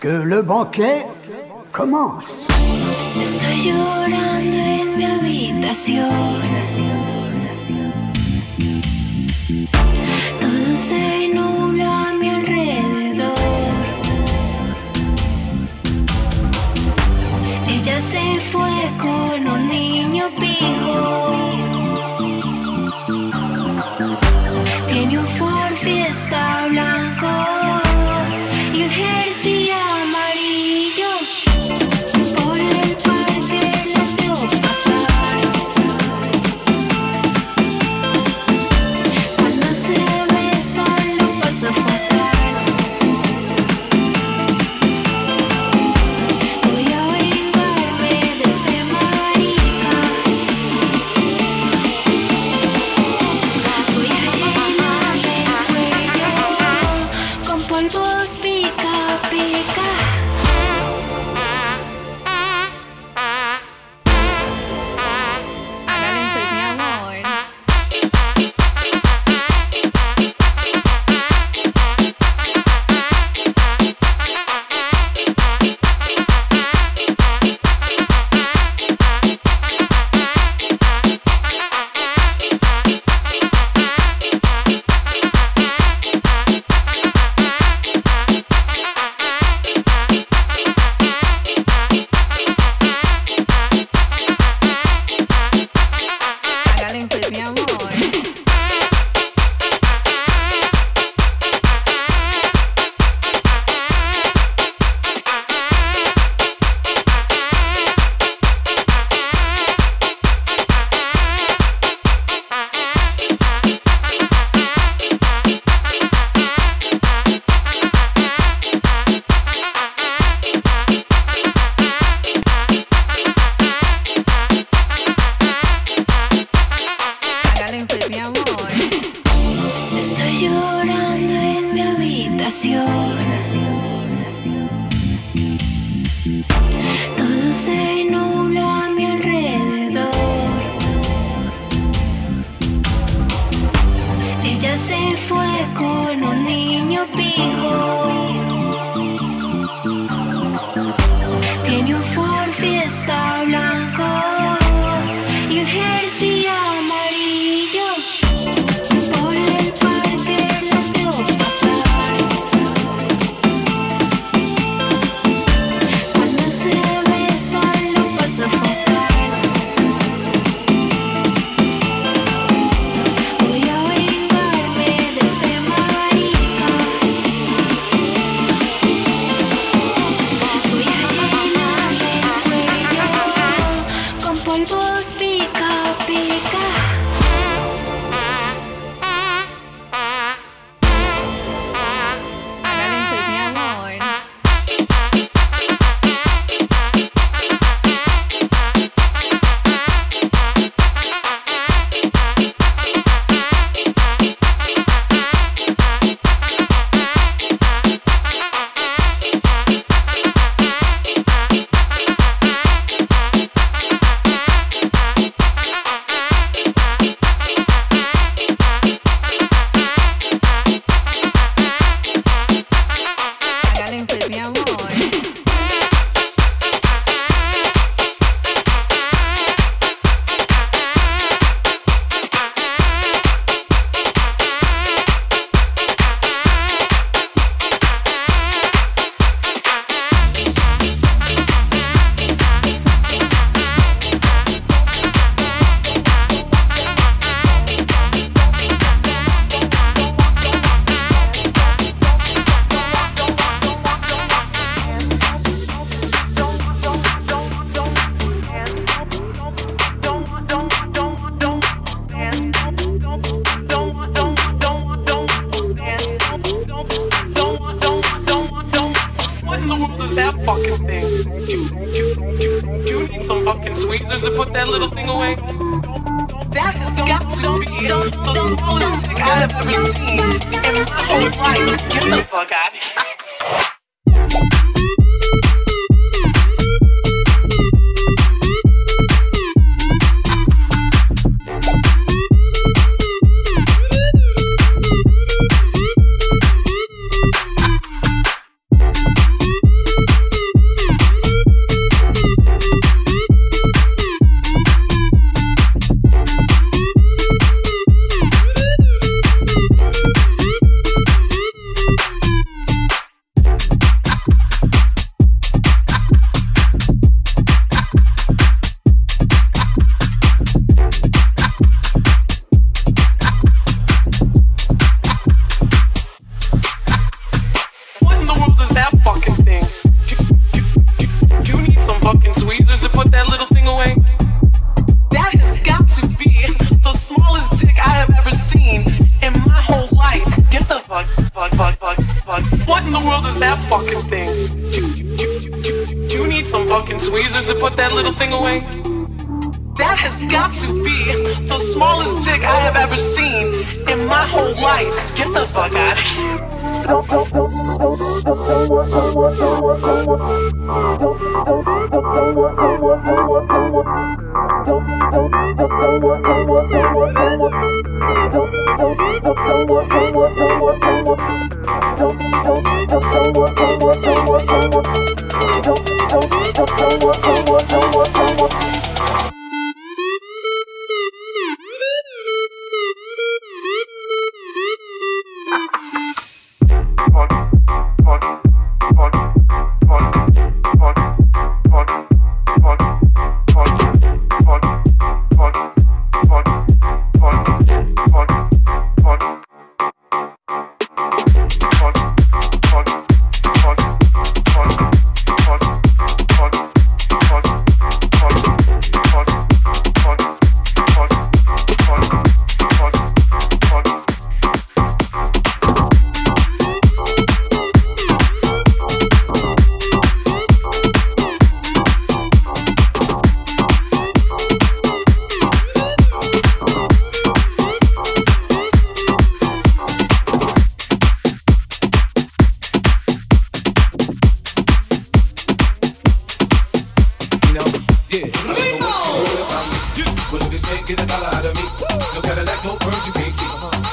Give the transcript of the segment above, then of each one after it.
Que le banquet commence.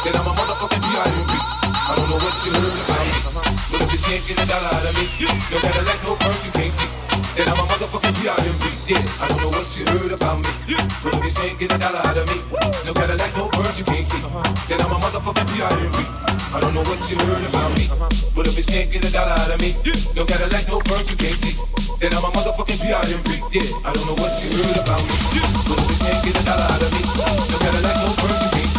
Then I'm a motherfucking B.I.M.B. I don't know what you heard about me. But if you can't get a dollar out of me, no Cadillac, no purse, you can't see. Then I'm a motherfucking B.I.M.B. Yeah, I don't know what you heard about me. But if you can't get a dollar out of me, no Cadillac, no purse, you can't see. Then I'm a motherfucking B.I.M.B. I don't know what you heard about me. But if you can't get a dollar out of me, no Cadillac, no purse, you can't see. Then I'm a motherfucking B.I.M.B. Yeah, I don't know what you heard about me. But if you can't get a dollar out of me, no Cadillac, no purse, you can't see.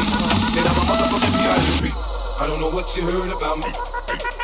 I don't know what you heard about me.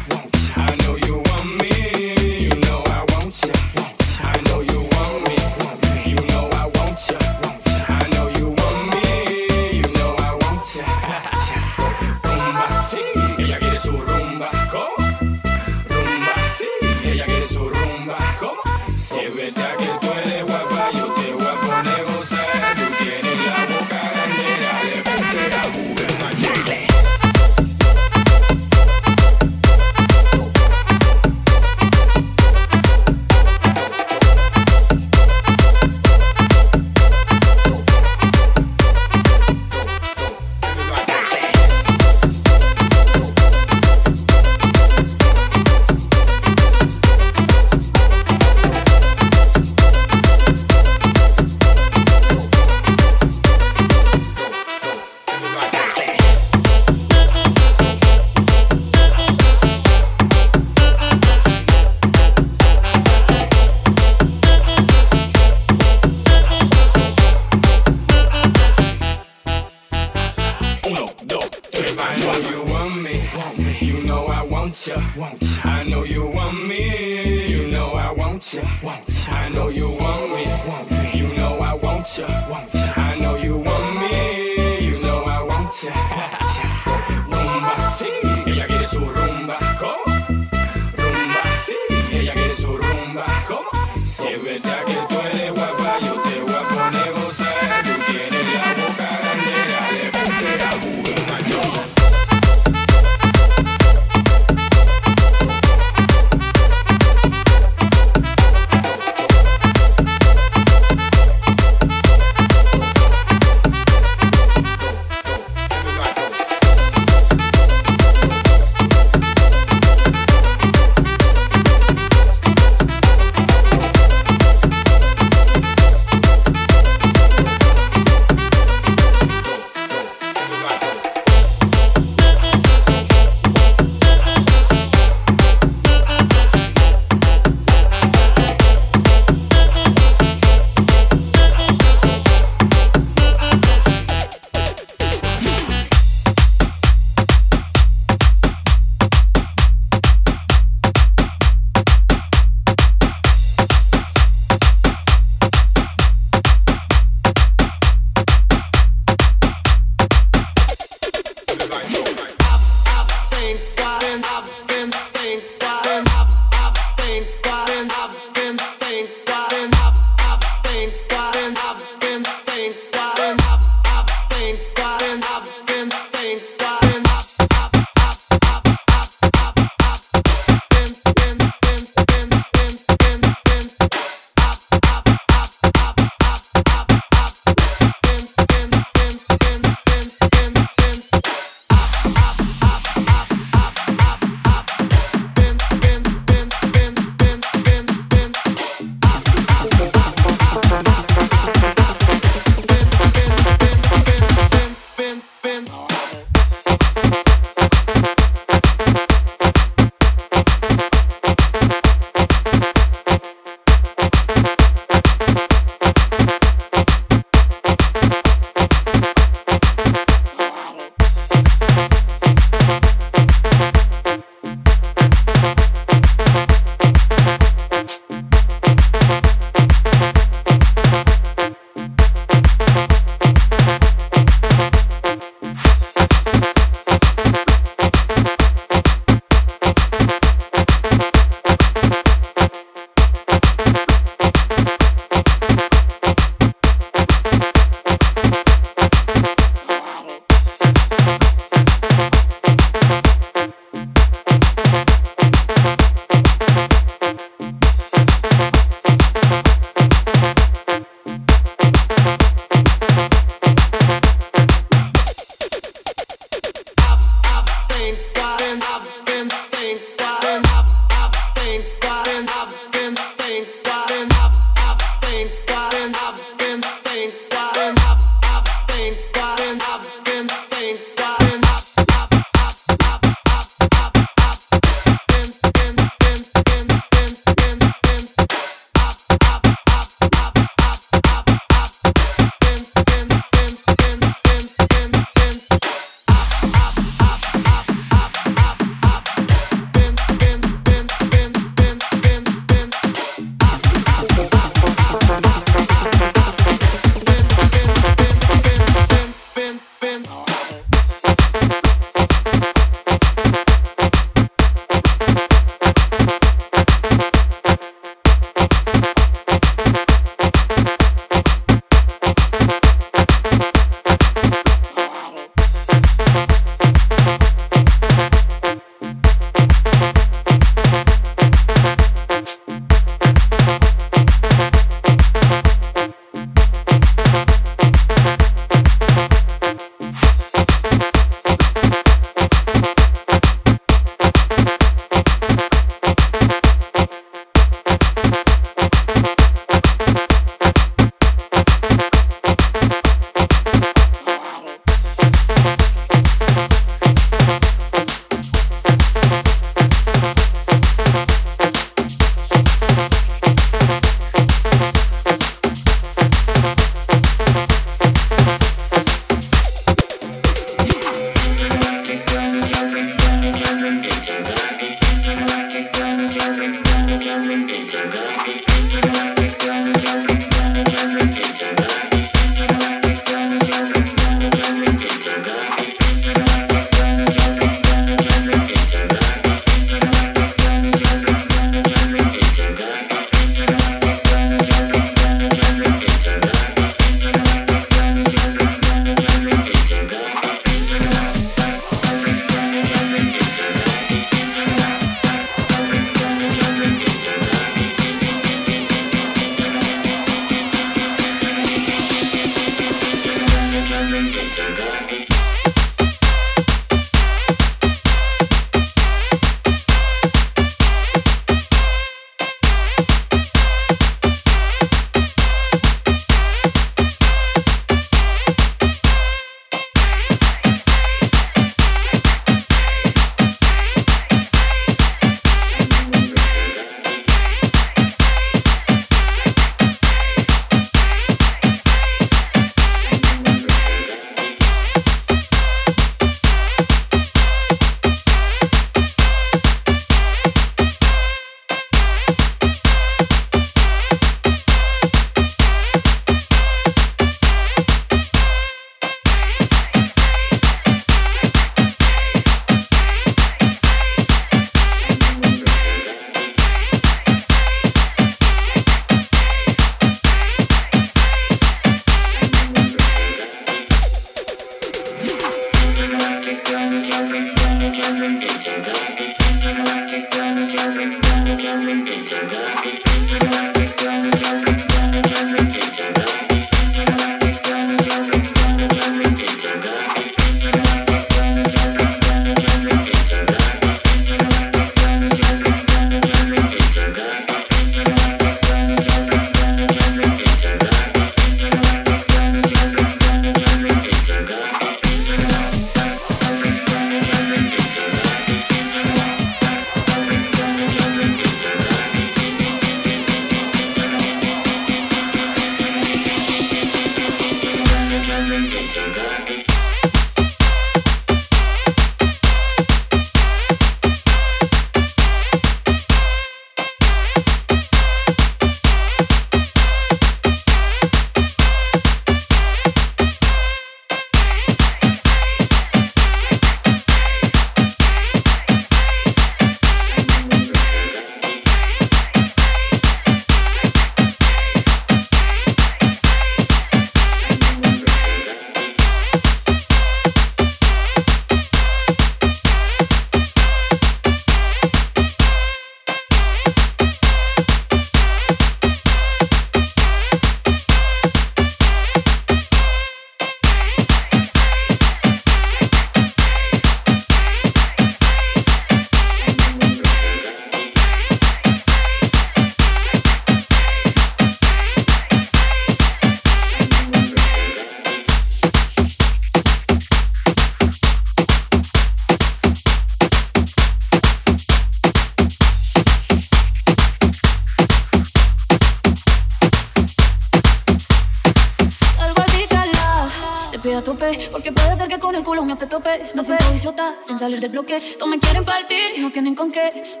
sin salir del bloque. Todos me quieren partir, no tienen con qué.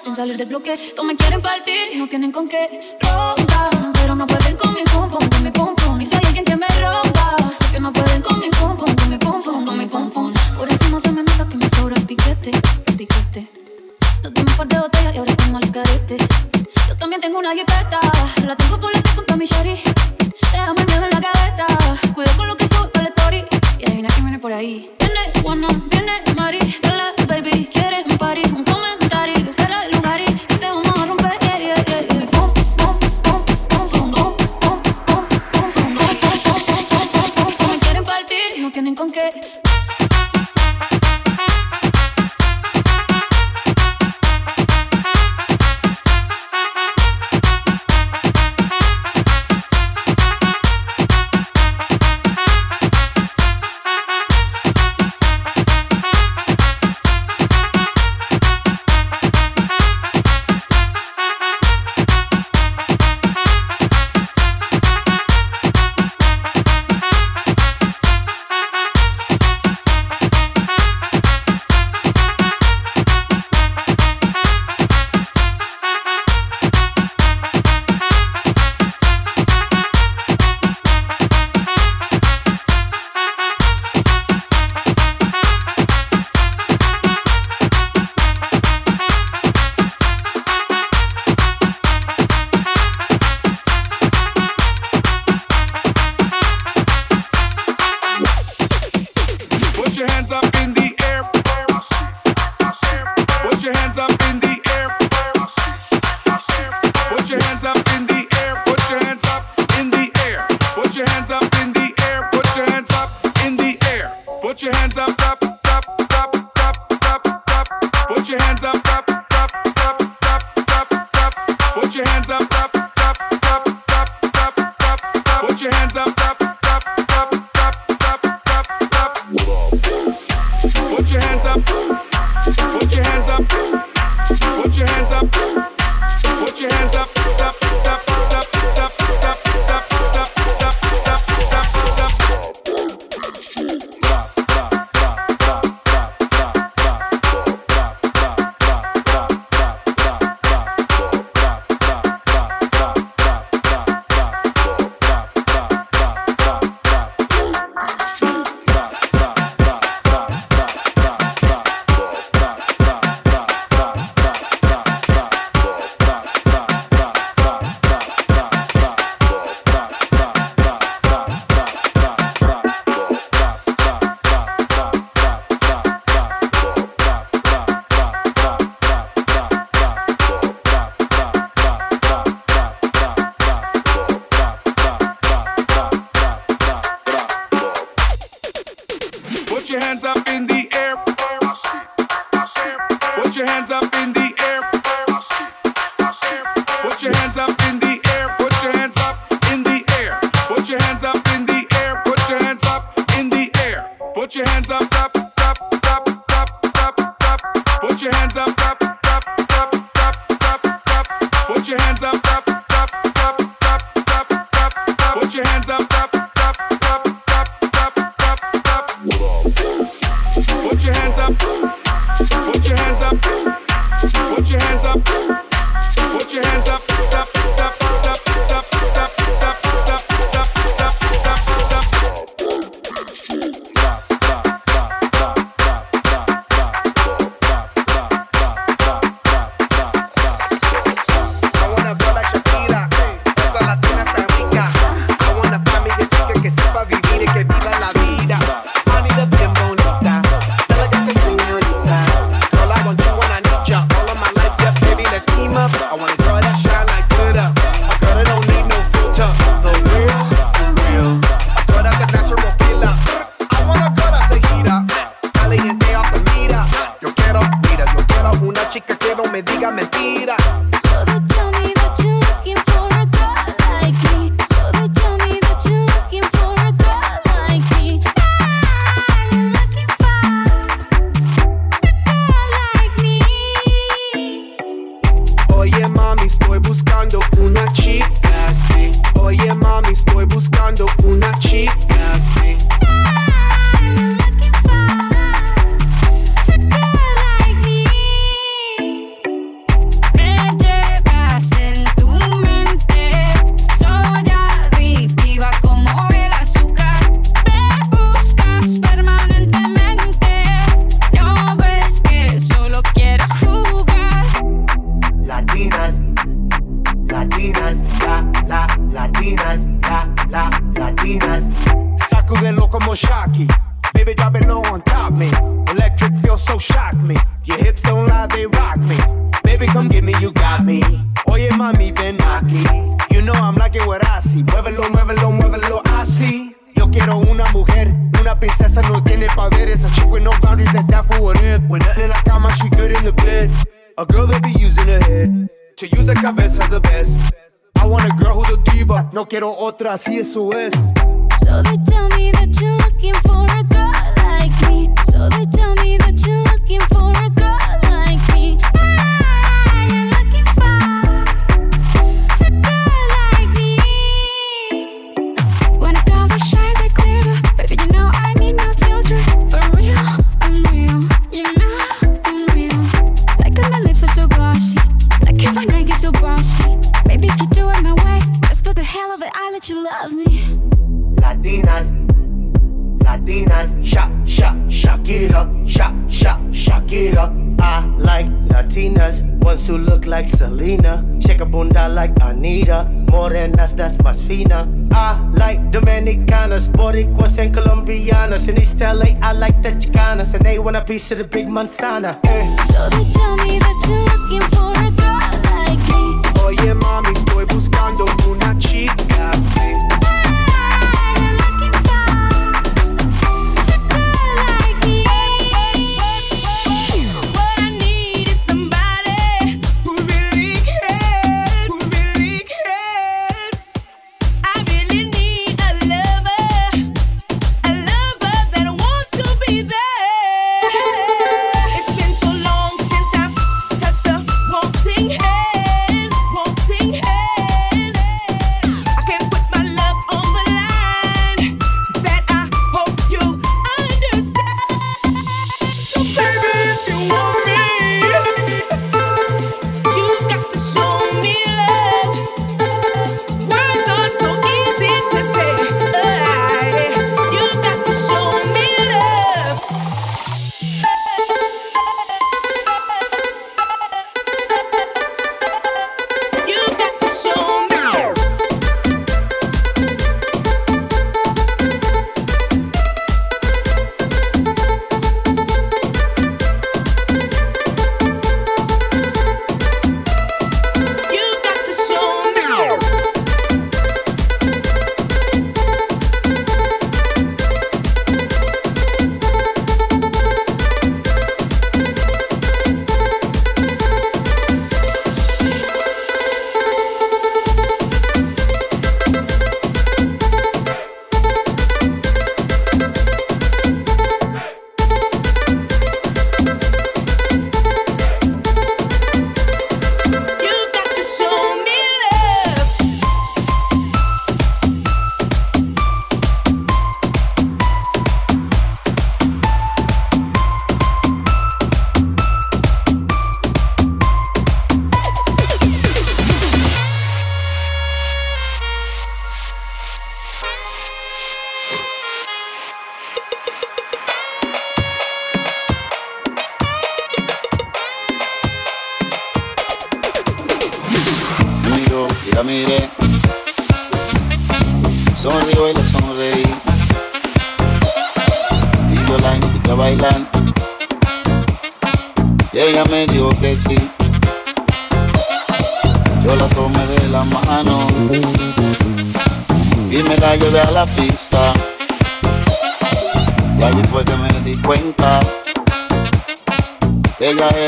sin salir del bloque. Todos me quieren partir y no tienen con qué. Piece of the big Manzana.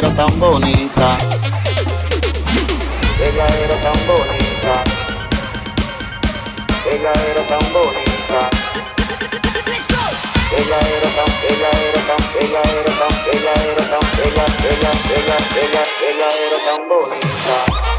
era tan bonita. Ella era tan bonita. Ella era tan bonita. Ella era tan, ella era tan, ella era tan, ella era tan, ella, ella, ella, ella, ella era tan bonita.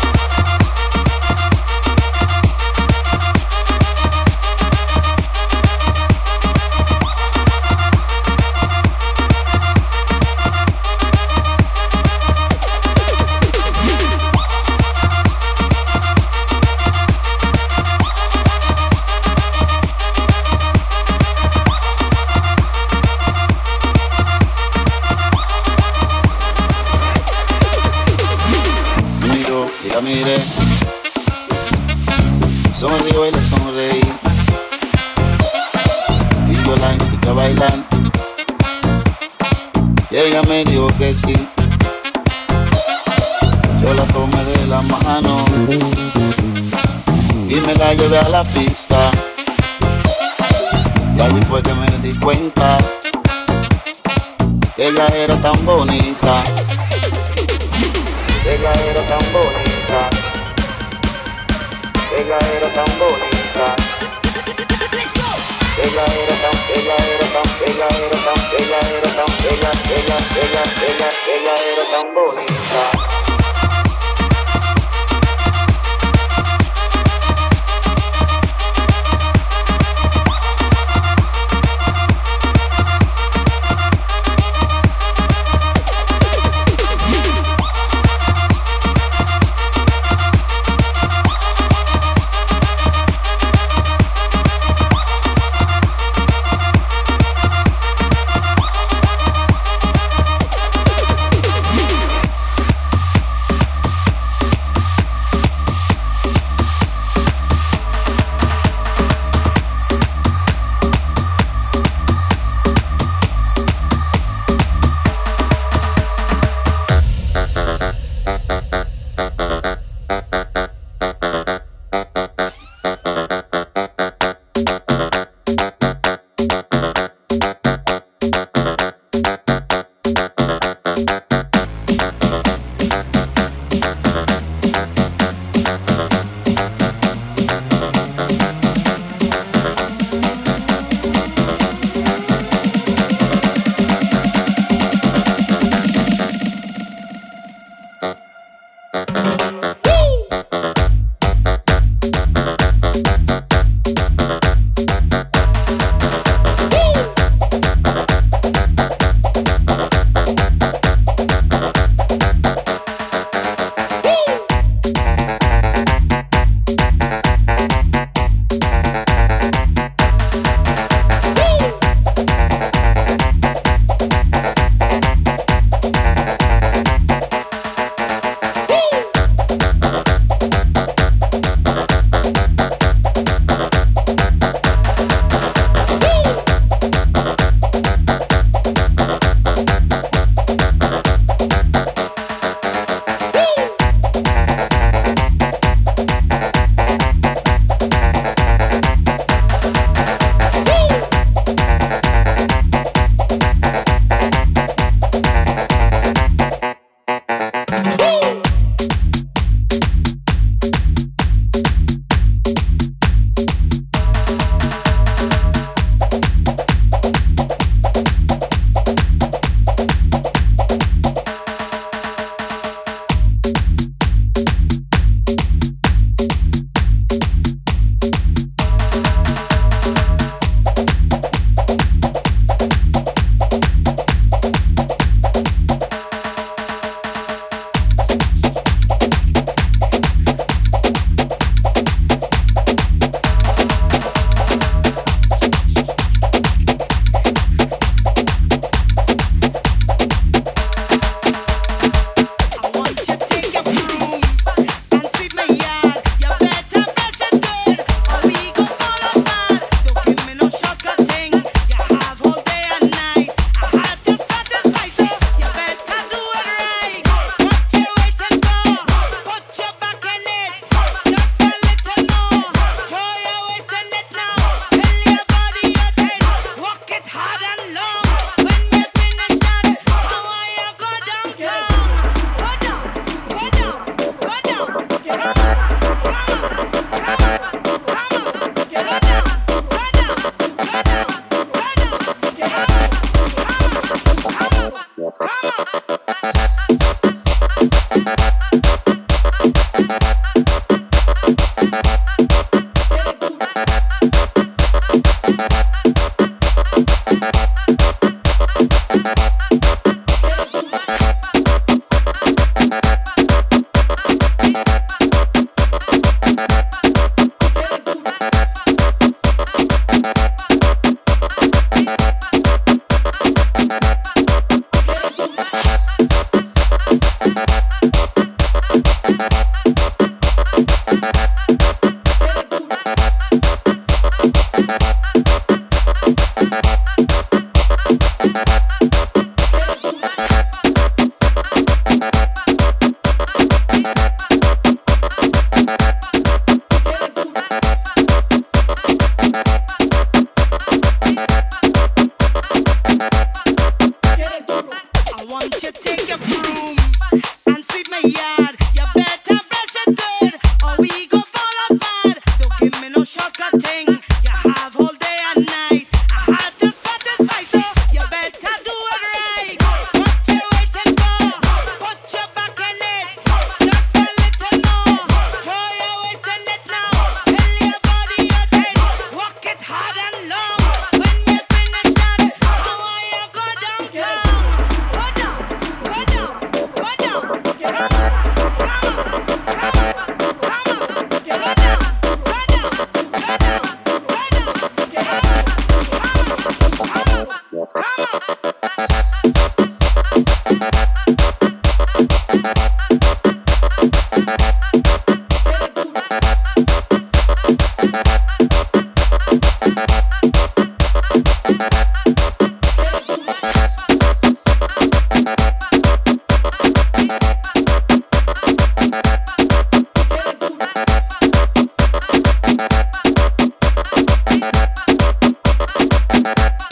Bye.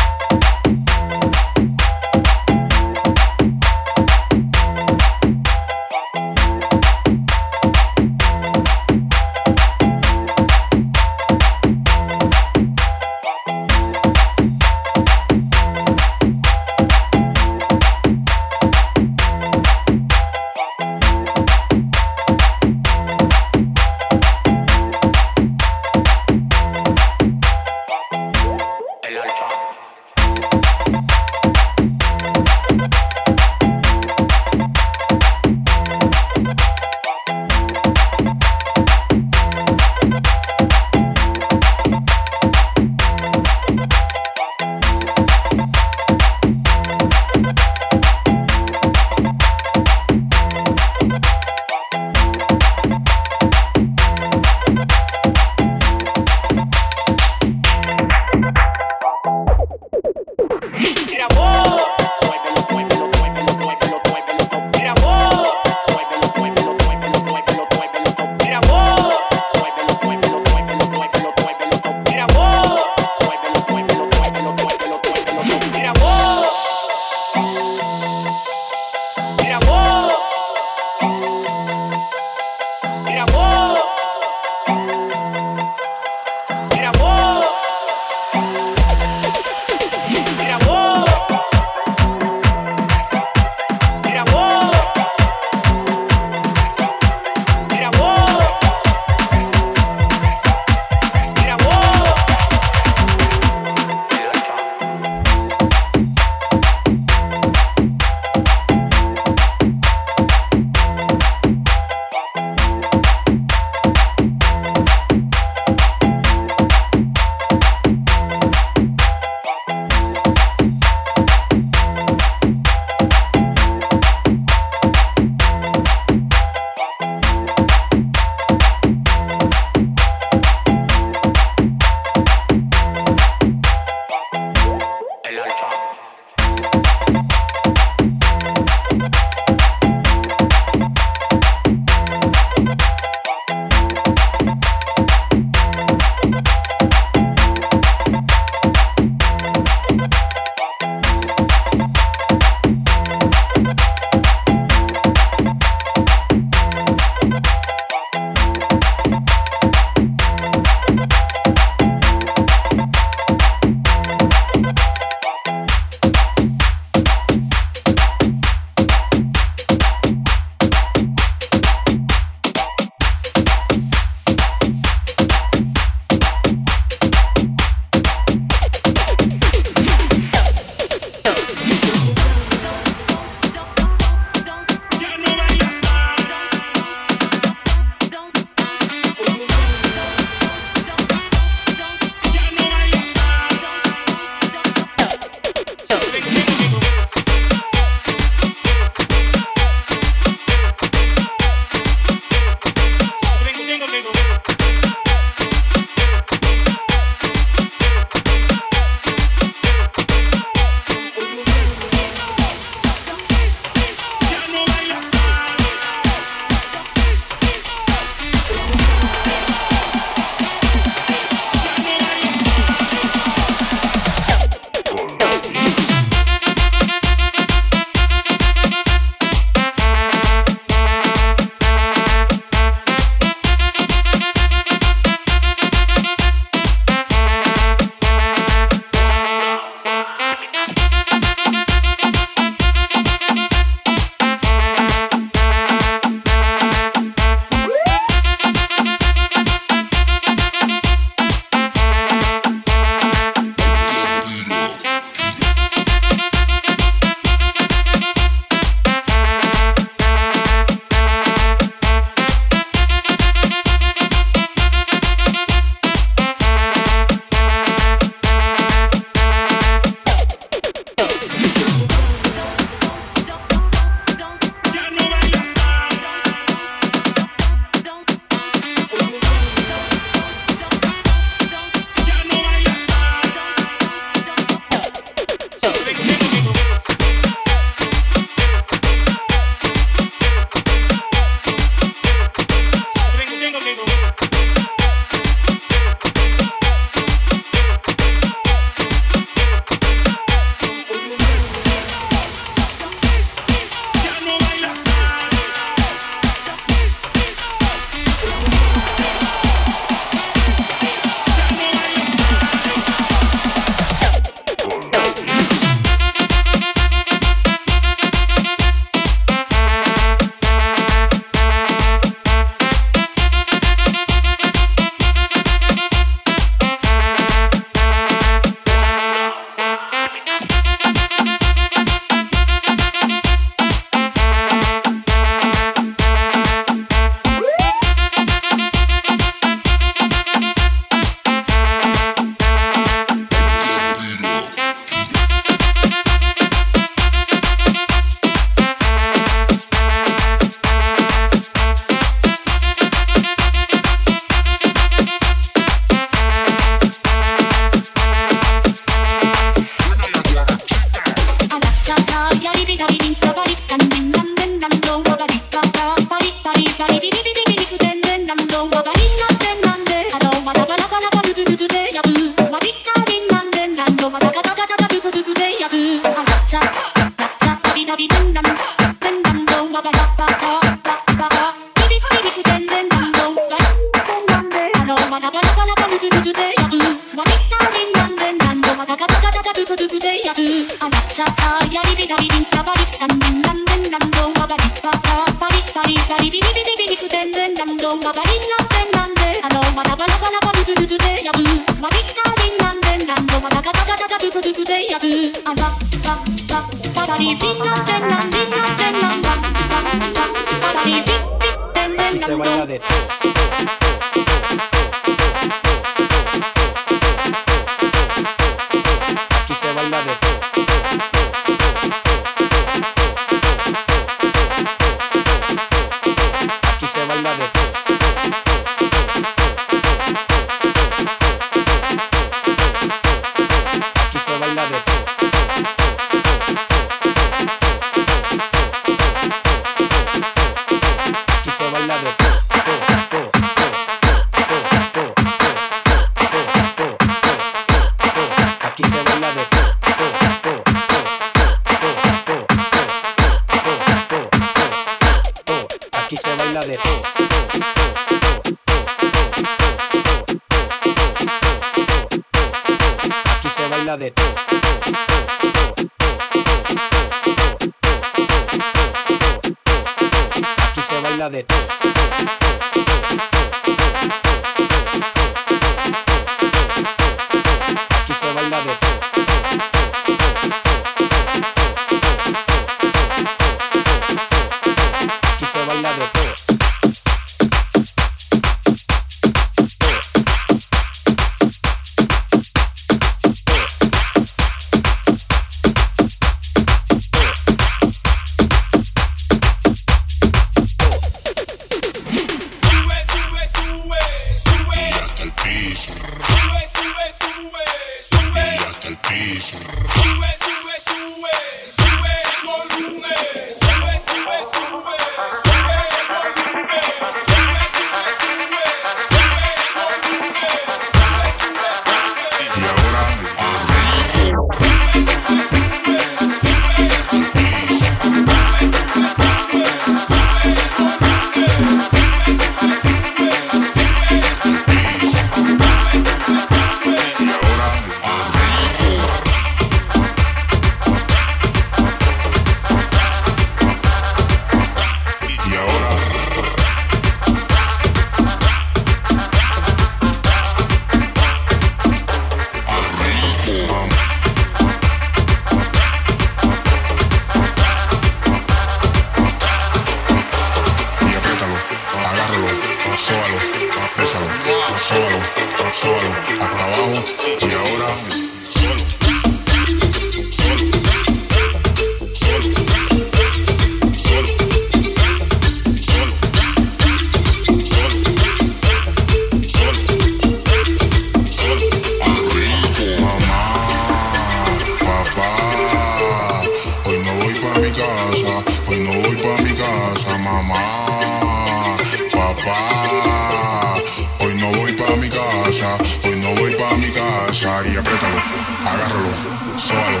Hoy no voy para mi casa, hoy no voy para mi casa. Y apriétalo, agárralo, sóbalo,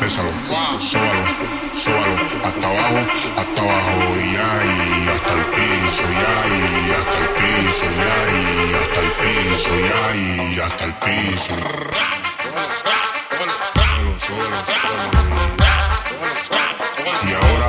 bésalo, sóbalo, sóbalo. Hasta abajo, hasta abajo, y ahí, hasta el piso, y ahí, hasta el piso, y ahí, hasta el piso, y ahí, hasta el piso. Y ahora.